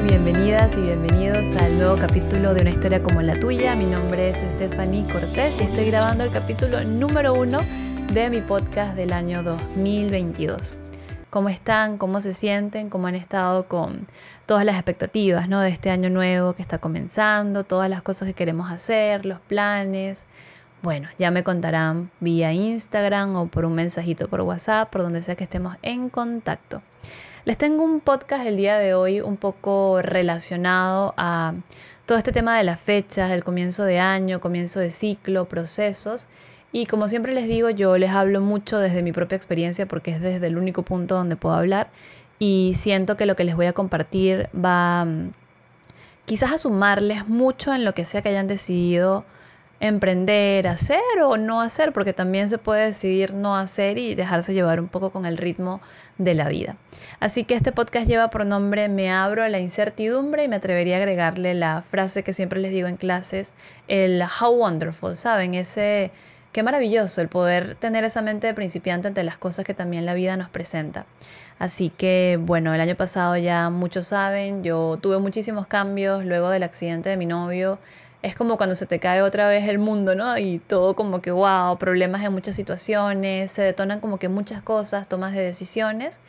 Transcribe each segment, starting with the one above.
Bienvenidas y bienvenidos al nuevo capítulo de Una historia como la tuya. Mi nombre es Stephanie Cortés y estoy grabando el capítulo número uno de mi podcast del año 2022. ¿Cómo están? ¿Cómo se sienten? ¿Cómo han estado con todas las expectativas ¿no? de este año nuevo que está comenzando? Todas las cosas que queremos hacer, los planes. Bueno, ya me contarán vía Instagram o por un mensajito por WhatsApp, por donde sea que estemos en contacto. Les tengo un podcast el día de hoy un poco relacionado a todo este tema de las fechas, del comienzo de año, comienzo de ciclo, procesos. Y como siempre les digo, yo les hablo mucho desde mi propia experiencia porque es desde el único punto donde puedo hablar y siento que lo que les voy a compartir va mm, quizás a sumarles mucho en lo que sea que hayan decidido emprender, hacer o no hacer, porque también se puede decidir no hacer y dejarse llevar un poco con el ritmo de la vida. Así que este podcast lleva por nombre Me abro a la incertidumbre y me atrevería a agregarle la frase que siempre les digo en clases, el how wonderful, ¿saben? Ese qué maravilloso el poder tener esa mente de principiante ante las cosas que también la vida nos presenta. Así que bueno, el año pasado ya muchos saben, yo tuve muchísimos cambios luego del accidente de mi novio es como cuando se te cae otra vez el mundo, ¿no? Y todo como que, wow, problemas en muchas situaciones, se detonan como que muchas cosas, tomas de decisiones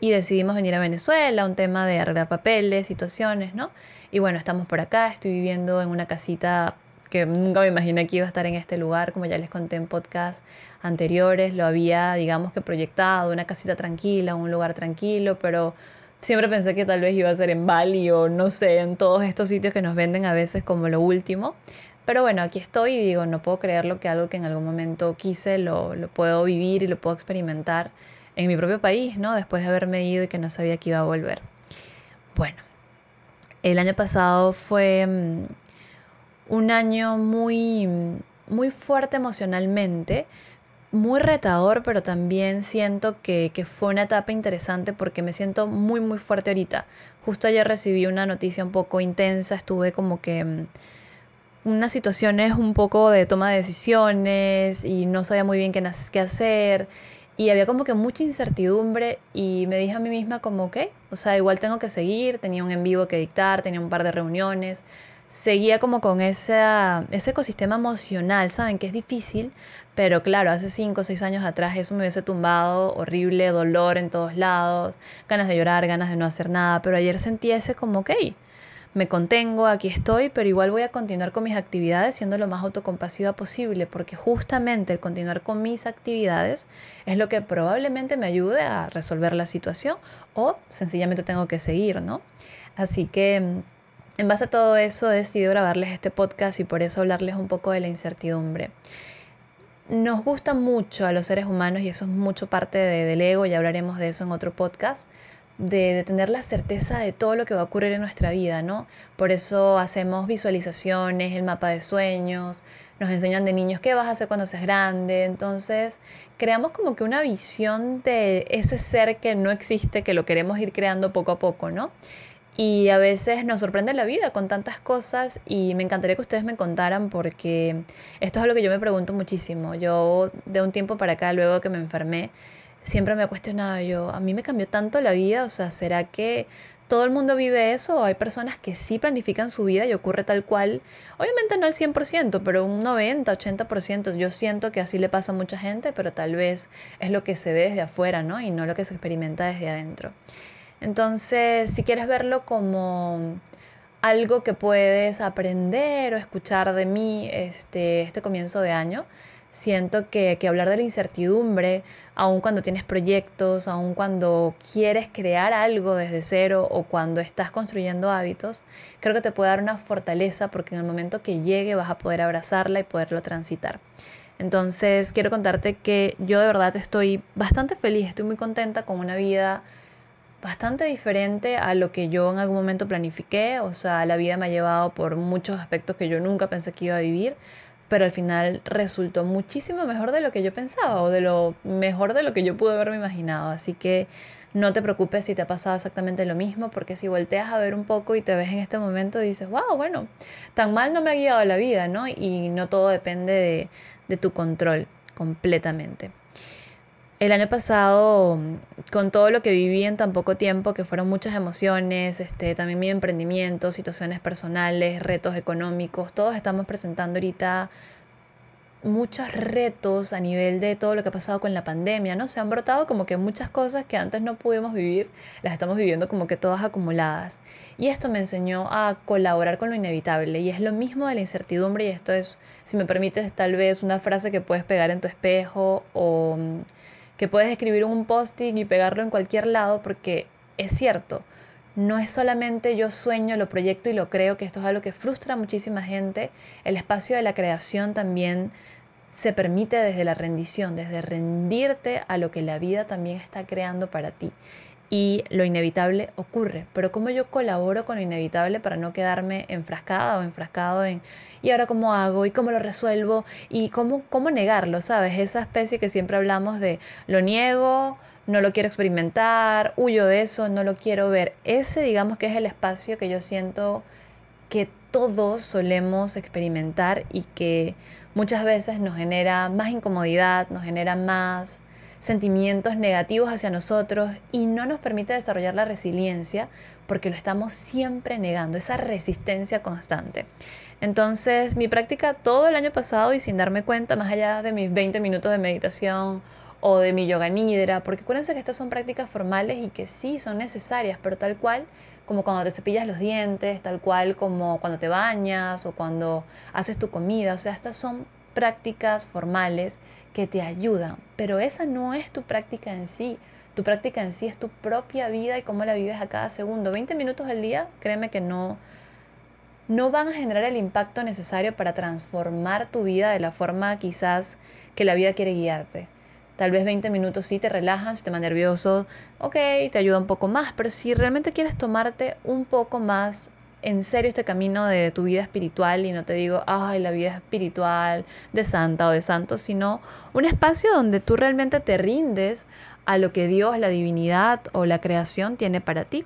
y decidimos venir a Venezuela, un tema de arreglar papeles, situaciones, ¿no? Y bueno, estamos por acá, estoy viviendo en una casita que nunca me imaginé que iba a estar en este lugar, como ya les conté en podcast anteriores, lo había, digamos que proyectado, una casita tranquila, un lugar tranquilo, pero Siempre pensé que tal vez iba a ser en Bali o no sé, en todos estos sitios que nos venden a veces como lo último. Pero bueno, aquí estoy y digo, no puedo creerlo que algo que en algún momento quise lo, lo puedo vivir y lo puedo experimentar en mi propio país, ¿no? Después de haberme ido y que no sabía que iba a volver. Bueno, el año pasado fue mm, un año muy, muy fuerte emocionalmente muy retador, pero también siento que, fue una etapa interesante porque me siento muy, muy fuerte ahorita. Justo ayer recibí una noticia un poco intensa, estuve como que mm, unas situaciones un poco de toma de decisiones y no sabía muy bien qué, qué hacer y había como que mucha incertidumbre y me dije a mí misma como, que o sea, igual tengo que seguir, tenía un en vivo que dictar, tenía un par de reuniones, seguía como con ese ecosistema emocional, ¿saben? Que es difícil, pero claro, hace 5 o 6 años atrás eso me hubiese tumbado, horrible, dolor en todos lados, ganas de llorar, ganas de no hacer nada, pero ayer sentí ese como, ok, me contengo, aquí estoy, pero igual voy a continuar con mis actividades siendo lo más autocompasiva posible, porque justamente el continuar con mis actividades es lo que probablemente me ayude a resolver la situación o sencillamente tengo que seguir, ¿no? Así que en base a todo eso he decidido grabarles este podcast y por eso hablarles un poco de la incertidumbre. Nos gusta mucho a los seres humanos y eso es mucho parte del ego, y hablaremos de eso en otro podcast, de, tener la certeza de todo lo que va a ocurrir en nuestra vida, ¿no? Por eso hacemos visualizaciones, el mapa de sueños, nos enseñan de niños qué vas a hacer cuando seas grande, entonces creamos como que una visión de ese ser que no existe, que lo queremos ir creando poco a poco, ¿no? Y a veces nos sorprende la vida con tantas cosas y me encantaría que ustedes me contaran porque esto es algo que yo me pregunto muchísimo. Yo de un tiempo para acá, luego que me enfermé, siempre me he cuestionado yo, a mí me cambió tanto la vida, o sea, ¿será que todo el mundo vive eso o hay personas que sí planifican su vida y ocurre tal cual? Obviamente no al 100%, pero un 90, 80%. Yo siento que así le pasa a mucha gente, pero tal vez es lo que se ve desde afuera, ¿no? Y no lo que se experimenta desde adentro. Entonces, si quieres verlo como algo que puedes aprender o escuchar de mí este, este comienzo de año, siento que, hablar de la incertidumbre, aun cuando tienes proyectos, aun cuando quieres crear algo desde cero o cuando estás construyendo hábitos, creo que te puede dar una fortaleza porque en el momento que llegue vas a poder abrazarla y poderlo transitar. Entonces quiero contarte que yo de verdad estoy bastante feliz, estoy muy contenta con una vida bastante diferente a lo que yo en algún momento planifiqué. O sea, la vida me ha llevado por muchos aspectos que yo nunca pensé que iba a vivir, pero al final resultó muchísimo mejor de lo que yo pensaba o de lo mejor de lo que yo pude haberme imaginado. Así que no te preocupes si te ha pasado exactamente lo mismo, porque si volteas a ver un poco y te ves en este momento, dices, wow, bueno, tan mal no me ha guiado la vida, ¿no? Y no todo depende de, de tu control completamente. El año pasado, con todo lo que viví en tan poco tiempo, que fueron muchas emociones, este, también mi emprendimiento, situaciones personales, retos económicos, todos estamos presentando ahorita muchos retos a nivel de todo lo que ha pasado con la pandemia, ¿no? Se han brotado como que muchas cosas que antes no pudimos vivir, las estamos viviendo como que todas acumuladas. Y esto me enseñó a colaborar con lo inevitable. Y es lo mismo de la incertidumbre y esto es, si me permites, tal vez una frase que puedes pegar en tu espejo o que puedes escribir un posting y pegarlo en cualquier lado porque es cierto no es solamente yo sueño, lo proyecto y lo creo, que esto es algo que frustra a muchísima gente. El espacio de la creación también se permite desde la rendición, desde rendirte a lo que la vida también está creando para ti. Y lo inevitable ocurre. Pero ¿cómo yo colaboro con lo inevitable para no quedarme enfrascada o enfrascado en ¿y ahora cómo hago? ¿Y cómo lo resuelvo? ¿Y cómo, cómo negarlo? ¿Sabes? Esa especie que siempre hablamos de lo niego, no lo quiero experimentar, huyo de eso, no lo quiero ver. Ese digamos que es el espacio que yo siento que todos solemos experimentar y que muchas veces nos genera más incomodidad, nos genera más sentimientos negativos hacia nosotros y no nos permite desarrollar la resiliencia porque lo estamos siempre negando, esa resistencia constante. Entonces, mi práctica todo el año pasado y sin darme cuenta, más allá de mis 20 minutos de meditación o de mi yoga nidra, porque acuérdense que estas son prácticas formales y que sí son necesarias, pero tal cual como cuando te cepillas los dientes, tal cual como cuando te bañas o cuando haces tu comida, o sea, estas son prácticas formales que te ayudan, pero esa no es tu práctica en sí. Tu práctica en sí es tu propia vida y cómo la vives a cada segundo. 20 minutos al día, créeme que no, no van a generar el impacto necesario para transformar tu vida de la forma quizás que la vida quiere guiarte. Tal vez 20 minutos sí te relajan, si te más nervioso, ok, te ayuda un poco más, pero si realmente quieres tomarte un poco más en serio este camino de tu vida espiritual y no te digo, ay, la vida espiritual de santa o de santo, sino un espacio donde tú realmente te rindes a lo que Dios, la divinidad o la creación tiene para ti.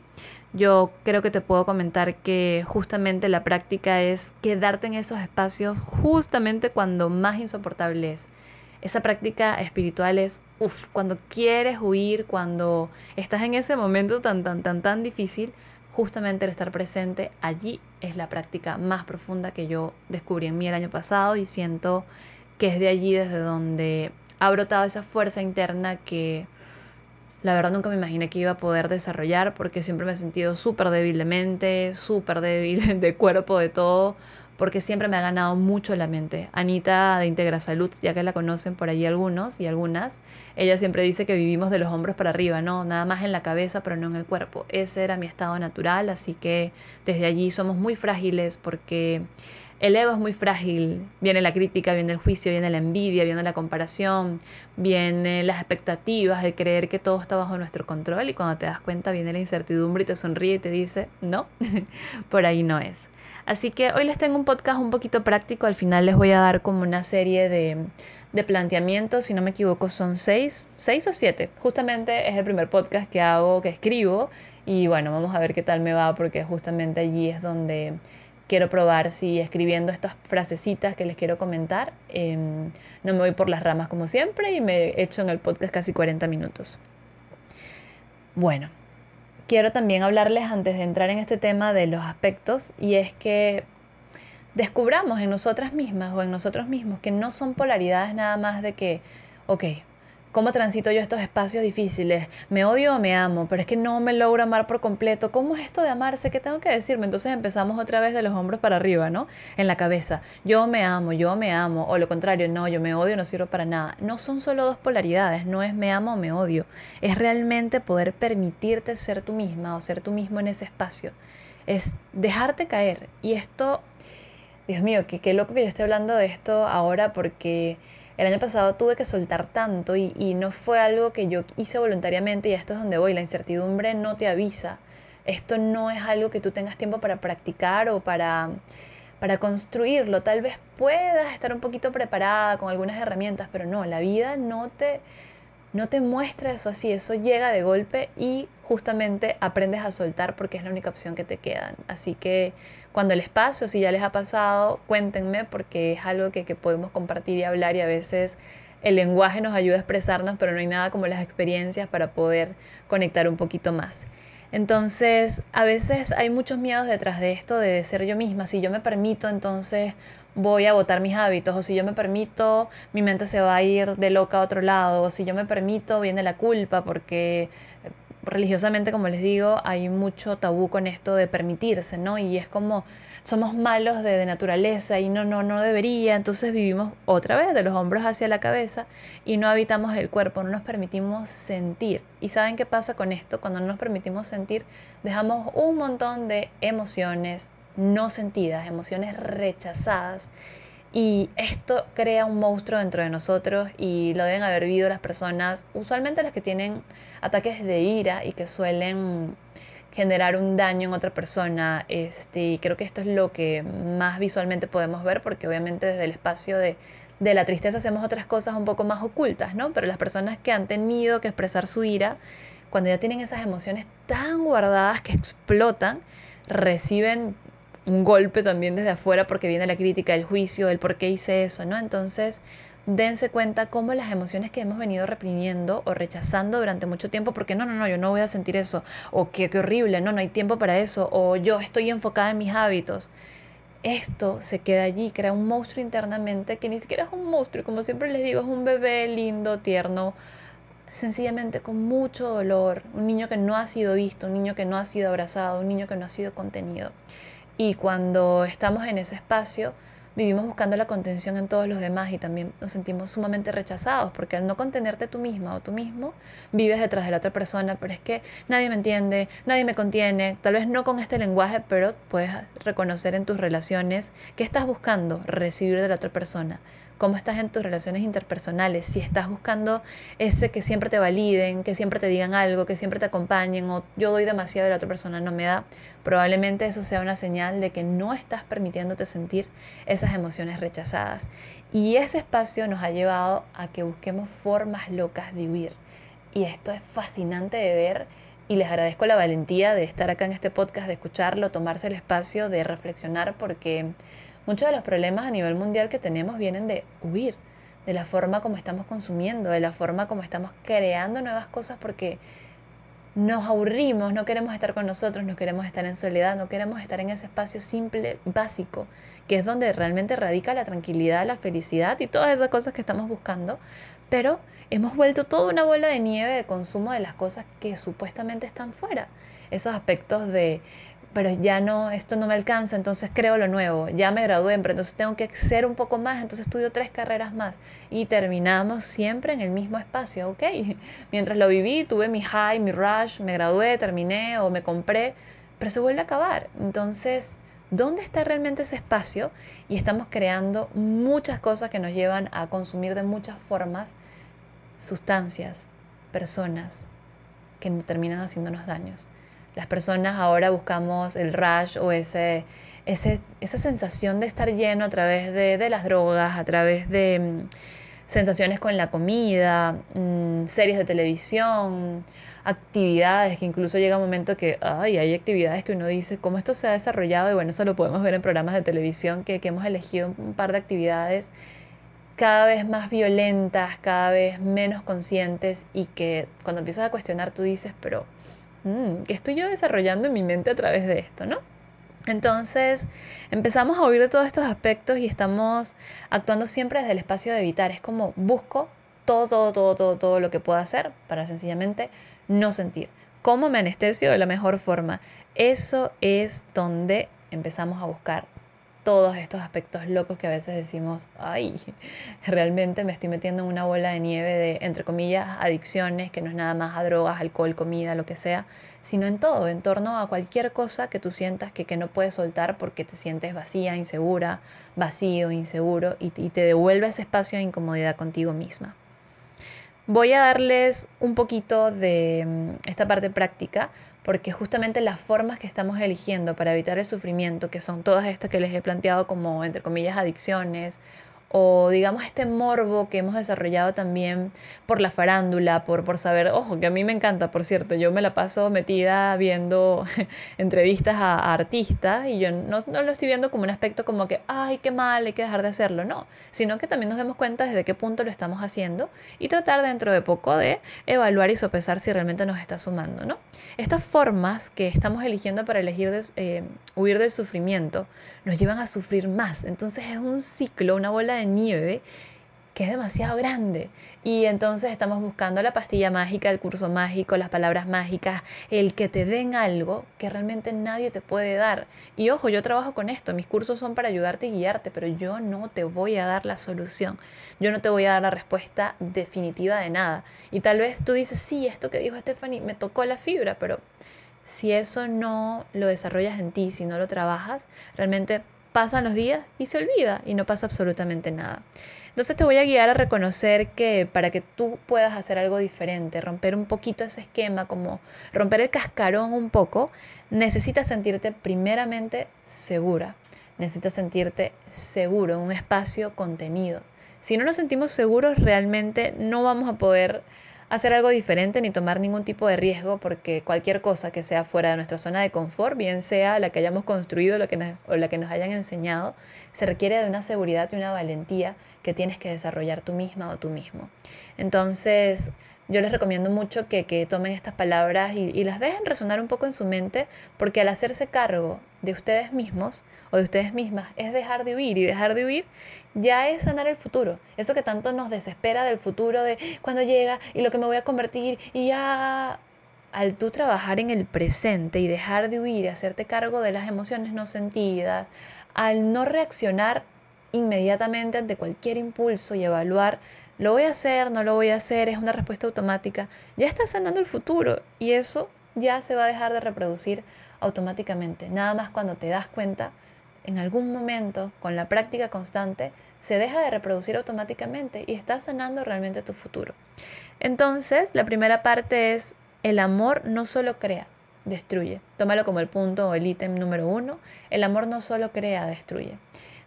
Yo creo que te puedo comentar que justamente la práctica es quedarte en esos espacios justamente cuando más insoportable es esa práctica espiritual es, uff, cuando quieres huir, cuando estás en ese momento tan, tan, tan, tan difícil, justamente el estar presente allí es la práctica más profunda que yo descubrí en mí el año pasado y siento que es de allí desde donde ha brotado esa fuerza interna que la verdad nunca me imaginé que iba a poder desarrollar porque siempre me he sentido súper débil de mente, súper débil de cuerpo, de todo porque siempre me ha ganado mucho la mente. Anita de Integra Salud, ya que la conocen por allí algunos y algunas, ella siempre dice que vivimos de los hombros para arriba, ¿no? Nada más en la cabeza, pero no en el cuerpo. Ese era mi estado natural, así que desde allí somos muy frágiles porque el ego es muy frágil. Viene la crítica, viene el juicio, viene la envidia, viene la comparación, viene las expectativas, el creer que todo está bajo nuestro control y cuando te das cuenta viene la incertidumbre y te sonríe y te dice, no, por ahí no es. Así que hoy les tengo un podcast un poquito práctico, al final les voy a dar como una serie de, de planteamientos, si no me equivoco son seis, seis o siete. Justamente es el primer podcast que hago, que escribo y bueno, vamos a ver qué tal me va porque justamente allí es donde quiero probar si escribiendo estas frasecitas que les quiero comentar, em, no me voy por las ramas como siempre y me echo en el podcast casi 40 minutos. Bueno, quiero también hablarles antes de entrar en este tema de los aspectos y es que descubramos en nosotras mismas o en nosotros mismos que no son polaridades nada más de que, ok, ¿Cómo transito yo estos espacios difíciles? ¿Me odio o me amo? Pero es que no me logro amar por completo. ¿Cómo es esto de amarse? ¿Qué tengo que decirme? Entonces empezamos otra vez de los hombros para arriba, ¿no? En la cabeza. Yo me amo, yo me amo. O lo contrario, no, yo me odio, no sirvo para nada. No son solo dos polaridades. No es me amo o me odio. Es realmente poder permitirte ser tú misma o ser tú mismo en ese espacio. Es dejarte caer. Y esto, Dios mío, qué, loco que yo esté hablando de esto ahora porque el año pasado tuve que soltar tanto y, no fue algo que yo hice voluntariamente y esto es donde voy. La incertidumbre no te avisa. Esto no es algo que tú tengas tiempo para practicar o para, para construirlo. Tal vez puedas estar un poquito preparada con algunas herramientas, pero no, la vida no te, no te muestra eso así, eso llega de golpe y justamente aprendes a soltar porque es la única opción que te quedan. Así que cuando les pase o si ya les ha pasado, cuéntenme porque es algo que, que podemos compartir y hablar y a veces el lenguaje nos ayuda a expresarnos, pero no hay nada como las experiencias para poder conectar un poquito más. Entonces, a veces hay muchos miedos detrás de esto de ser yo misma. Si yo me permito, entonces voy a votar mis hábitos, o si yo me permito, mi mente se va a ir de loca a otro lado, o si yo me permito, viene la culpa, porque religiosamente, como les digo, hay mucho tabú con esto de permitirse, ¿no? Y es como somos malos de, naturaleza y no, no, no debería, entonces vivimos otra vez de los hombros hacia la cabeza y no habitamos el cuerpo, no nos permitimos sentir. ¿Y saben qué pasa con esto? Cuando no nos permitimos sentir, dejamos un montón de emociones no sentidas, emociones rechazadas. Y esto crea un monstruo dentro de nosotros y lo deben haber vivido las personas, usualmente las que tienen ataques de ira y que suelen generar un daño en otra persona. Este, creo que esto es lo que más visualmente podemos ver, porque obviamente desde el espacio de, de la tristeza hacemos otras cosas un poco más ocultas, ¿no? Pero las personas que han tenido que expresar su ira, cuando ya tienen esas emociones tan guardadas que explotan, reciben un golpe también desde afuera porque viene la crítica, el juicio, el por qué hice eso, ¿no? Entonces, dense cuenta cómo las emociones que hemos venido reprimiendo o rechazando durante mucho tiempo, porque no, no, no, yo no voy a sentir eso, o qué, qué horrible, no, no hay tiempo para eso, o yo estoy enfocada en mis hábitos. Esto se queda allí, crea un monstruo internamente que ni siquiera es un monstruo, como siempre les digo, es un bebé lindo, tierno, sencillamente con mucho dolor, un niño que no ha sido visto, un niño que no ha sido abrazado, un niño que no ha sido contenido. Y cuando estamos en ese espacio, vivimos buscando la contención en todos los demás y también nos sentimos sumamente rechazados porque al no contenerte tú misma o tú mismo, vives detrás de la otra persona, pero es que nadie me entiende, nadie me contiene, tal vez no con este lenguaje, pero puedes reconocer en tus relaciones qué estás buscando recibir de la otra persona cómo estás en tus relaciones interpersonales, si estás buscando ese que siempre te validen, que siempre te digan algo, que siempre te acompañen o yo doy demasiado y la otra persona no me da, probablemente eso sea una señal de que no estás permitiéndote sentir esas emociones rechazadas. Y ese espacio nos ha llevado a que busquemos formas locas de huir. Y esto es fascinante de ver y les agradezco la valentía de estar acá en este podcast, de escucharlo, tomarse el espacio, de reflexionar, porque Muchos de los problemas a nivel mundial que tenemos vienen de huir, de la forma como estamos consumiendo, de la forma como estamos creando nuevas cosas porque nos aburrimos, no queremos estar con nosotros, no queremos estar en soledad, no queremos estar en ese espacio simple, básico, que es donde realmente radica la tranquilidad, la felicidad y todas esas cosas que estamos buscando. Pero hemos vuelto toda una bola de nieve de consumo de las cosas que supuestamente están fuera. Esos aspectos de pero ya no, esto no me alcanza, entonces creo lo nuevo, ya me gradué, pero entonces tengo que ser un poco más, entonces estudio tres carreras más y terminamos siempre en el mismo espacio, ¿ok? Mientras lo viví, tuve mi high, mi rush, me gradué, terminé o me compré, pero se vuelve a acabar. Entonces, ¿dónde está realmente ese espacio? Y estamos creando muchas cosas que nos llevan a consumir de muchas formas sustancias, personas que terminan haciéndonos daños. Las personas ahora buscamos el rush o ese, ese, esa sensación de estar lleno a través de, de las drogas, a través de mm, sensaciones con la comida, mm, series de televisión, actividades, que incluso llega un momento que ay, hay actividades que uno dice, ¿cómo esto se ha desarrollado? Y bueno, eso lo podemos ver en programas de televisión, que, que hemos elegido un par de actividades cada vez más violentas, cada vez menos conscientes y que cuando empiezas a cuestionar tú dices, pero Mm, ¿qué estoy yo desarrollando en mi mente a través de esto, no? Entonces empezamos a oír de todos estos aspectos y estamos actuando siempre desde el espacio de evitar. Es como busco todo, todo, todo, todo, todo lo que pueda hacer para sencillamente no sentir. ¿Cómo me anestesio de la mejor forma? Eso es donde empezamos a buscar todos estos aspectos locos que a veces decimos, ay, realmente me estoy metiendo en una bola de nieve de, entre comillas, adicciones, que no es nada más a drogas, alcohol, comida, lo que sea, sino en todo, en torno a cualquier cosa que tú sientas que, que no puedes soltar porque te sientes vacía, insegura, vacío, inseguro, y, y te devuelve ese espacio de incomodidad contigo misma. Voy a darles un poquito de mm, esta parte práctica porque justamente las formas que estamos eligiendo para evitar el sufrimiento, que son todas estas que les he planteado como, entre comillas, adicciones o digamos este morbo que hemos desarrollado también por la farándula, por, por saber, ojo, que a mí me encanta, por cierto, yo me la paso metida viendo entrevistas a, artistas y yo no, no, lo estoy viendo como un aspecto como que, ay, qué mal, hay que dejar de hacerlo, no, sino que también nos demos cuenta desde qué punto lo estamos haciendo y tratar dentro de poco de evaluar y sopesar si realmente nos está sumando, ¿no? Estas formas que estamos eligiendo para elegir eh, huir del sufrimiento nos llevan a sufrir más, entonces es un ciclo, una bola de nieve que es demasiado grande. Y entonces estamos buscando la pastilla mágica, el curso mágico, las palabras mágicas, el que te den algo que realmente nadie te puede dar. Y ojo, yo trabajo con esto, mis cursos son para ayudarte y guiarte, pero yo no te voy a dar la solución. Yo no te voy a dar la respuesta definitiva de nada. Y tal vez tú dices, sí, esto que dijo Stephanie me tocó la fibra, pero si eso no lo desarrollas en ti, si no lo trabajas, realmente pasan los días y se olvida y no pasa absolutamente nada. Entonces te voy a guiar a reconocer que para que tú puedas hacer algo diferente, romper un poquito ese esquema, como romper el cascarón un poco, necesitas sentirte primeramente segura, necesitas sentirte seguro un espacio contenido. Si no nos sentimos seguros, realmente no vamos a poder hacer algo diferente ni tomar ningún tipo de riesgo porque cualquier cosa que sea fuera de nuestra zona de confort, bien sea la que hayamos construido la que o la que nos hayan enseñado, se requiere de una seguridad y una valentía que tienes que desarrollar tú misma o tú mismo. Entonces, yo les recomiendo mucho que, tomen estas palabras y, las dejen resonar un poco en su mente, porque al hacerse cargo de ustedes mismos o de ustedes mismas es dejar de huir y dejar de huir ya es sanar el futuro. Eso que tanto nos desespera del futuro, de cuando llega y lo que me voy a convertir y ya al tú trabajar en el presente y dejar de huir y hacerte cargo de las emociones no sentidas, al no reaccionar inmediatamente ante cualquier impulso y evaluar lo voy a hacer, no lo voy a hacer, es una respuesta automática, ya está sanando el futuro y eso ya se va a dejar de reproducir automáticamente. Nada más cuando te das cuenta, en algún momento, con la práctica constante, se deja de reproducir automáticamente y está sanando realmente tu futuro. Entonces, la primera parte es, el amor no solo crea, destruye. Tómalo como el punto o el ítem número uno. El amor no solo crea, destruye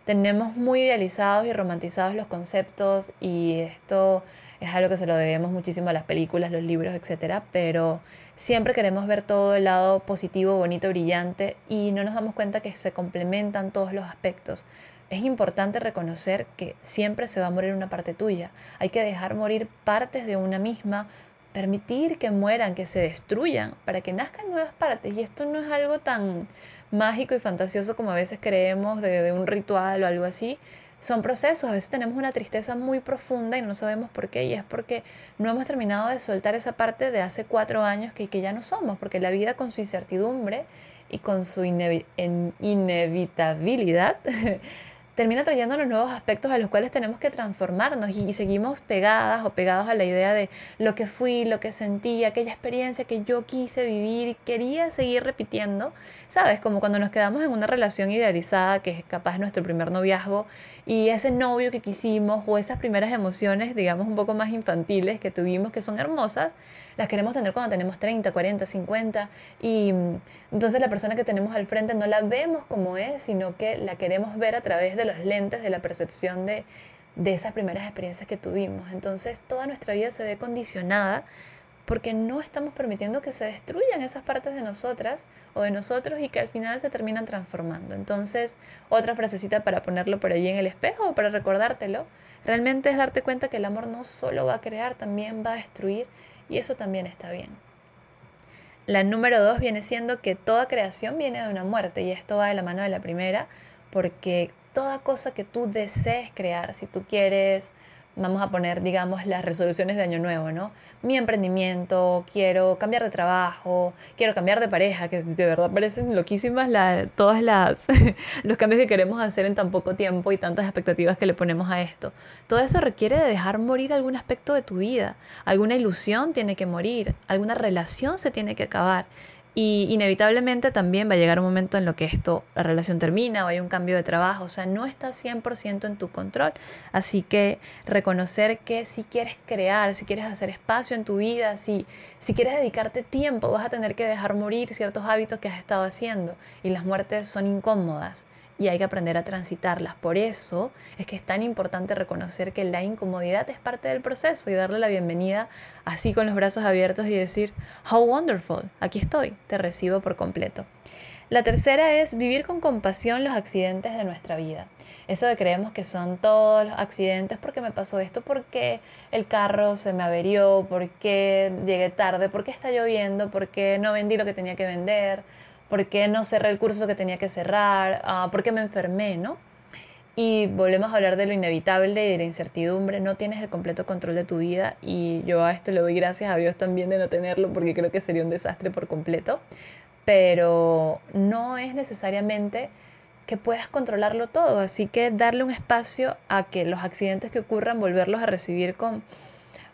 tenemos muy idealizados y romantizados los conceptos y esto es algo que se lo debemos muchísimo a las películas, los libros, etc. Pero siempre queremos ver todo el lado positivo, bonito, brillante y no nos damos cuenta que se complementan todos los aspectos. Es importante reconocer que siempre se va a morir una parte tuya. Hay que dejar morir partes de una misma, permitir que mueran, que se destruyan, para que nazcan nuevas partes. Y esto no es algo tan mágico y fantasioso como a veces creemos de, un ritual o algo así. Son procesos, a veces tenemos una tristeza muy profunda y no sabemos por qué, y es porque no hemos terminado de soltar esa parte de hace cuatro años que, ya no somos, porque la vida con su incertidumbre y con su inevitabilidad termina trayendo los nuevos aspectos a los cuales tenemos que transformarnos y, seguimos pegadas o pegados a la idea de lo que fui, lo que sentí, aquella experiencia que yo quise vivir y quería seguir repitiendo, ¿sabes? Como cuando nos quedamos en una relación idealizada que es capaz nuestro primer noviazgo y ese novio que quisimos o esas primeras emociones, digamos, un poco más infantiles que tuvimos, que son hermosas, las queremos tener cuando tenemos 30, 40, 50 y mm, entonces la persona que tenemos al frente no la vemos como es, sino que la queremos ver a través de los lentes de la percepción de, de esas primeras experiencias que tuvimos. Entonces toda nuestra vida se ve condicionada porque no estamos permitiendo que se destruyan esas partes de nosotras o de nosotros y que al final se terminan transformando. Entonces, otra frasecita para ponerlo por allí en el espejo o para recordártelo, realmente es darte cuenta que el amor no solo va a crear, también va a destruir y eso también está bien. La número dos viene siendo que toda creación viene de una muerte y esto va de la mano de la primera porque toda cosa que tú desees crear, si tú quieres vamos a poner, digamos, las resoluciones de año nuevo, ¿no? Mi emprendimiento, quiero cambiar de trabajo, quiero cambiar de pareja, que de verdad parecen loquísimas la, todas las los cambios que queremos hacer en tan poco tiempo y tantas expectativas que le ponemos a esto. Todo eso requiere de dejar morir algún aspecto de tu vida, alguna ilusión tiene que morir, alguna relación se tiene que acabar. Y inevitablemente también va a llegar un momento en lo que esto, la relación termina o hay un cambio de trabajo, o sea, no está 100% en tu control. Así que reconocer que si quieres crear, si quieres hacer espacio en tu vida, si, si quieres dedicarte tiempo, vas a tener que dejar morir ciertos hábitos que has estado haciendo. Y las muertes son incómodas y hay que aprender a transitarlas. Por eso es que es tan importante reconocer que la incomodidad es parte del proceso y darle la bienvenida así con los brazos abiertos y decir, how wonderful, aquí estoy, te recibo por completo. La tercera es vivir con compasión los accidentes de nuestra vida. Eso de creemos que son todos los accidentes porque me pasó esto, porque el carro se me averió, porque llegué tarde, porque está lloviendo, porque no vendí lo que tenía que vender, porque no cerré el curso que tenía que cerrar, uh, porque me enfermé, ¿no? Y volvemos a hablar de lo inevitable y de la incertidumbre. No tienes el completo control de tu vida y yo a esto le doy gracias a Dios también de no tenerlo porque creo que sería un desastre por completo pero no es necesariamente que puedas controlarlo todo, así que darle un espacio a que los accidentes que ocurran, volverlos a recibir con,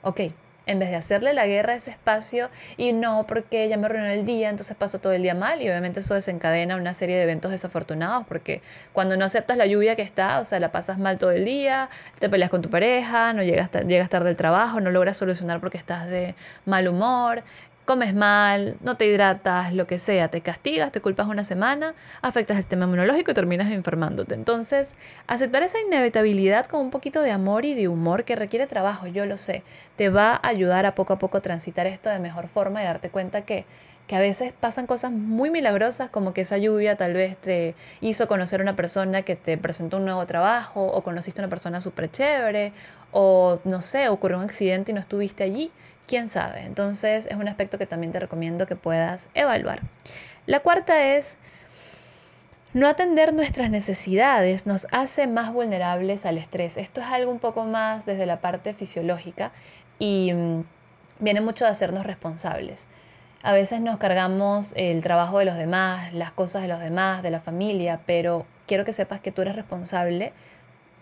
ok, en vez de hacerle la guerra a ese espacio y no porque ya me arruinó el día, entonces paso todo el día mal. Y obviamente eso desencadena una serie de eventos desafortunados porque cuando no aceptas la lluvia que está, o sea, la pasas mal todo el día, te peleas con tu pareja, no llegas, llegas tarde del trabajo, no logras solucionar porque estás de mal humor, comes mal, no te hidratas, lo que sea, te castigas, te culpas una semana, afectas el sistema inmunológico y terminas enfermándote. Entonces, aceptar esa inevitabilidad con un poquito de amor y de humor que requiere trabajo, yo lo sé, te va a ayudar a poco a poco transitar esto de mejor forma y darte cuenta que que a veces pasan cosas muy milagrosas, como que esa lluvia tal vez te hizo conocer a una persona que te presentó un nuevo trabajo, o conociste a una persona súper chévere, o no sé, ocurrió un accidente y no estuviste allí quién sabe. Entonces es un aspecto que también te recomiendo que puedas evaluar. La cuarta es, no atender nuestras necesidades nos hace más vulnerables al estrés. Esto es algo un poco más desde la parte fisiológica y mm, viene mucho de hacernos responsables. A veces nos cargamos el trabajo de los demás, las cosas de los demás, de la familia, pero quiero que sepas que tú eres responsable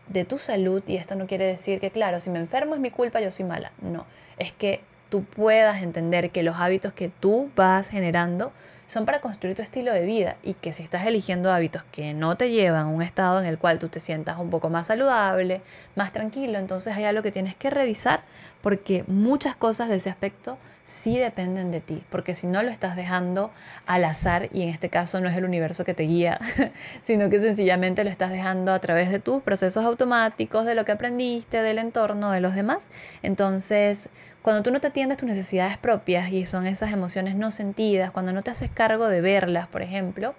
de tu salud y esto no quiere decir que, claro, si me enfermo es mi culpa, yo soy mala. No, es que tú puedas entender que los hábitos que tú vas generando son para construir tu estilo de vida y que si estás eligiendo hábitos que no te llevan a un estado en el cual tú te sientas un poco más saludable, más tranquilo, entonces hay algo que tienes que revisar porque muchas cosas de ese aspecto sí dependen de ti, porque si no lo estás dejando al azar y en este caso no es el universo que te guía, sino que sencillamente lo estás dejando a través de tus procesos automáticos, de lo que aprendiste, del entorno, de los demás. Entonces, cuando tú no te atiendes tus necesidades propias y son esas emociones no sentidas, cuando no te haces cargo de verlas, por ejemplo,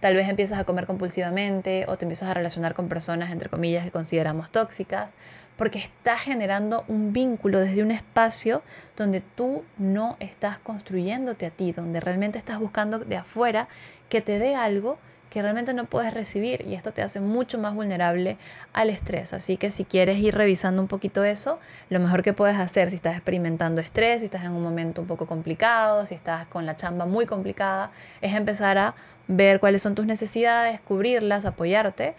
tal vez empiezas a comer compulsivamente o te empiezas a relacionar con personas, entre comillas, que consideramos tóxicas, porque estás generando un vínculo desde un espacio donde tú no estás construyéndote a ti, donde realmente estás buscando de afuera que te dé algo que realmente no puedes recibir y esto te hace mucho más vulnerable al estrés. Así que si quieres ir revisando un poquito eso, lo mejor que puedes hacer si estás experimentando estrés, si estás en un momento un poco complicado, si estás con la chamba muy complicada, es empezar a ver cuáles son tus necesidades, cubrirlas, apoyarte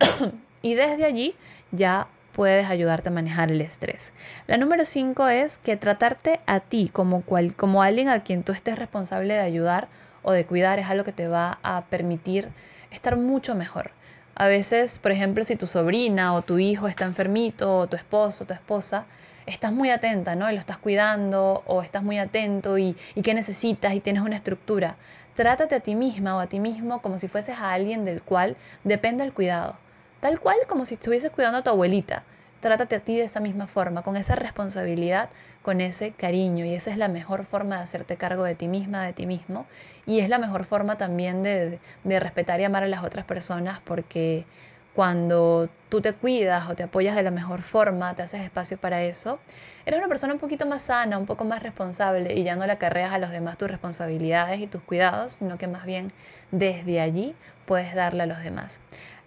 y desde allí ya puedes ayudarte a manejar el estrés. La número 5 es que tratarte a ti como, cual, como alguien al quien tú estés responsable de ayudar o de cuidar es algo que te va a permitir estar mucho mejor. A veces, por ejemplo, si tu sobrina o tu hijo está enfermito, o tu esposo, o tu esposa, estás muy atenta, ¿no? Y lo estás cuidando o estás muy atento y, y qué necesitas y tienes una estructura. Trátate a ti misma o a ti mismo como si fueses a alguien del cual depende el cuidado. Tal cual como si estuvieses cuidando a tu abuelita. Trátate a ti de esa misma forma, con esa responsabilidad, con ese cariño. Y esa es la mejor forma de hacerte cargo de ti misma, de ti mismo. Y es la mejor forma también de, de respetar y amar a las otras personas porque cuando tú te cuidas o te apoyas de la mejor forma, te haces espacio para eso, eres una persona un poquito más sana, un poco más responsable y ya no le acarreas a los demás tus responsabilidades y tus cuidados, sino que más bien desde allí puedes darle a los demás.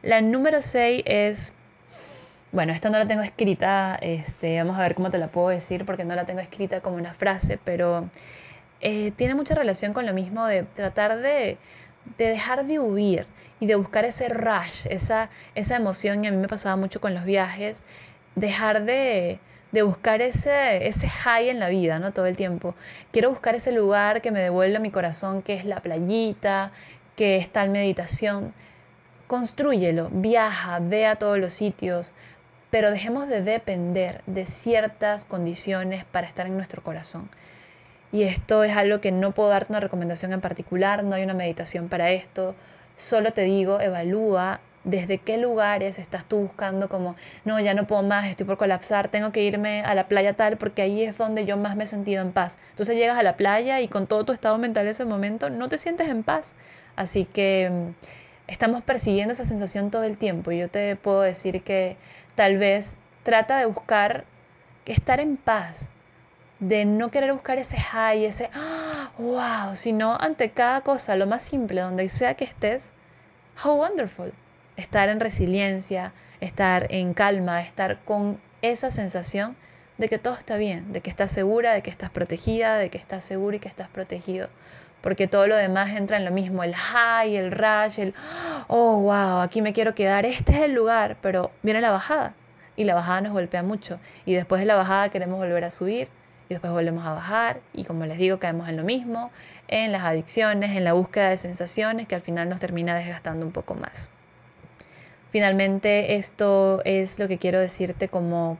La número 6 es, bueno, esta no la tengo escrita, este, vamos a ver cómo te la puedo decir porque no la tengo escrita como una frase, pero eh, tiene mucha relación con lo mismo de tratar de, de dejar de huir y de buscar ese rush, esa, esa emoción, y a mí me pasaba mucho con los viajes, dejar de, de buscar ese, ese high en la vida, ¿no? Todo el tiempo. Quiero buscar ese lugar que me devuelva mi corazón, que es la playita, que es tal meditación construyelo, viaja, ve a todos los sitios, pero dejemos de depender de ciertas condiciones para estar en nuestro corazón. Y esto es algo que no puedo darte una recomendación en particular, no hay una meditación para esto, Solo te digo, evalúa desde qué lugares estás tú buscando como, no, ya no puedo más, estoy por colapsar, tengo que irme a la playa tal porque ahí es donde yo más me he sentido en paz. Entonces llegas a la playa y con todo tu estado mental en ese momento no te sientes en paz. Así que mm, estamos persiguiendo esa sensación todo el tiempo y yo te puedo decir que tal vez trata de buscar estar en paz, de no querer buscar ese high, ese wow, ¡ah! sino ante cada cosa, lo más simple, donde sea que estés, how wonderful. Estar en resiliencia, estar en calma, estar con esa sensación de que todo está bien, de que estás segura, de que estás protegida, de que estás seguro y que estás protegido. Porque todo lo demás entra en lo mismo, el high, el rush, el, oh, wow, aquí me quiero quedar, este es el lugar, pero viene la bajada y la bajada nos golpea mucho. Y después de la bajada queremos volver a subir y después volvemos a bajar y como les digo caemos en lo mismo, en las adicciones, en la búsqueda de sensaciones que al final nos termina desgastando un poco más. Finalmente esto es lo que quiero decirte como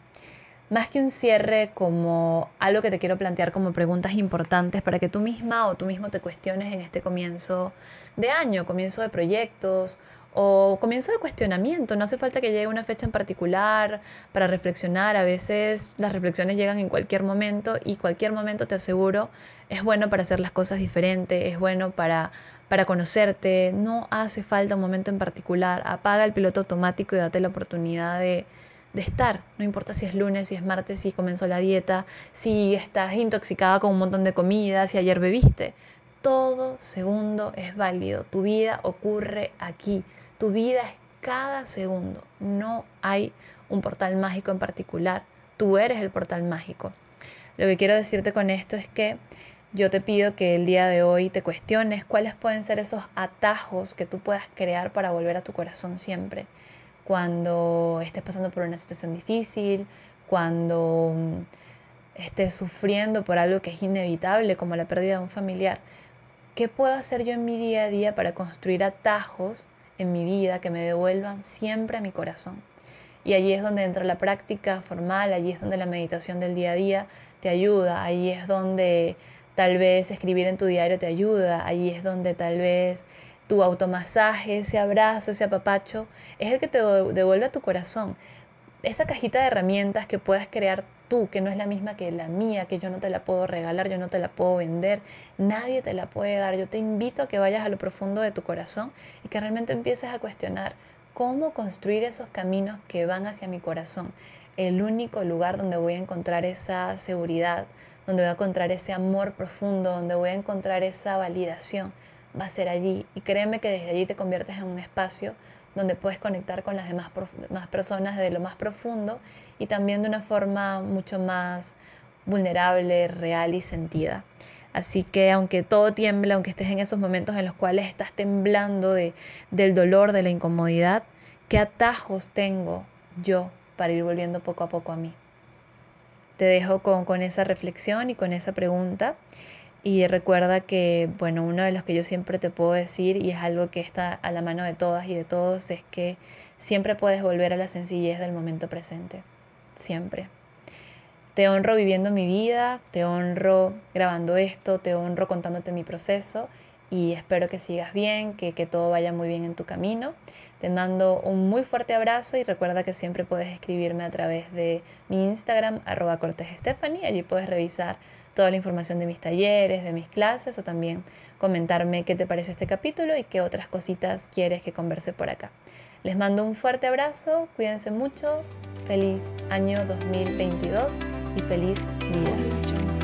más que un cierre, como algo que te quiero plantear como preguntas importantes para que tú misma o tú mismo te cuestiones en este comienzo de año, comienzo de proyectos o comienzo de cuestionamiento. No hace falta que llegue una fecha en particular para reflexionar. A veces las reflexiones llegan en cualquier momento y cualquier momento, te aseguro, es bueno para hacer las cosas diferentes, es bueno para, para conocerte. No hace falta un momento en particular. Apaga el piloto automático y date la oportunidad de, de estar. No importa si es lunes, si es martes, si comenzó la dieta, si estás intoxicada con un montón de comida, si ayer bebiste. Todo segundo es válido. Tu vida ocurre aquí. Tu vida es cada segundo. No hay un portal mágico en particular. Tú eres el portal mágico. Lo que quiero decirte con esto es que yo te pido que el día de hoy te cuestiones cuáles pueden ser esos atajos que tú puedas crear para volver a tu corazón siempre. Cuando estés pasando por una situación difícil, cuando mm, estés sufriendo por algo que es inevitable, como la pérdida de un familiar. ¿Qué puedo hacer yo en mi día a día para construir atajos en mi vida que me devuelvan siempre a mi corazón. Y allí es donde entra la práctica formal, allí es donde la meditación del día a día te ayuda, allí es donde tal vez escribir en tu diario te ayuda, allí es donde tal vez tu automasaje, ese abrazo, ese apapacho, es el que te devuelve a tu corazón. Esa cajita de herramientas que puedas crear tú, que no es la misma que la mía, que yo no te la puedo regalar, yo no te la puedo vender, nadie te la puede dar. Yo te invito a que vayas a lo profundo de tu corazón y que realmente empieces a cuestionar cómo construir esos caminos que van hacia mi corazón. El único lugar donde voy a encontrar esa seguridad, donde voy a encontrar ese amor profundo, donde voy a encontrar esa validación, va a ser allí. Y créeme que desde allí te conviertes en un espacio donde puedes conectar con las demás más personas de lo más profundo y también de una forma mucho más vulnerable, real y sentida. Así que aunque todo tiembla, aunque estés en esos momentos en los cuales estás temblando de, del dolor, de la incomodidad, ¿qué atajos tengo yo para ir volviendo poco a poco a mí? Te dejo con, con esa reflexión y con esa pregunta. Y recuerda que, bueno, uno de los que yo siempre te puedo decir, y es algo que está a la mano de todas y de todos, es que siempre puedes volver a la sencillez del momento presente. Siempre. Te honro viviendo mi vida, te honro grabando esto, te honro contándote mi proceso y espero que sigas bien, que, que todo vaya muy bien en tu camino. Te mando un muy fuerte abrazo y recuerda que siempre puedes escribirme a través de mi Instagram, arroba Allí puedes revisar toda la información de mis talleres, de mis clases o también comentarme qué te pareció este capítulo y qué otras cositas quieres que converse por acá. Les mando un fuerte abrazo, cuídense mucho, feliz año 2022 y feliz vida.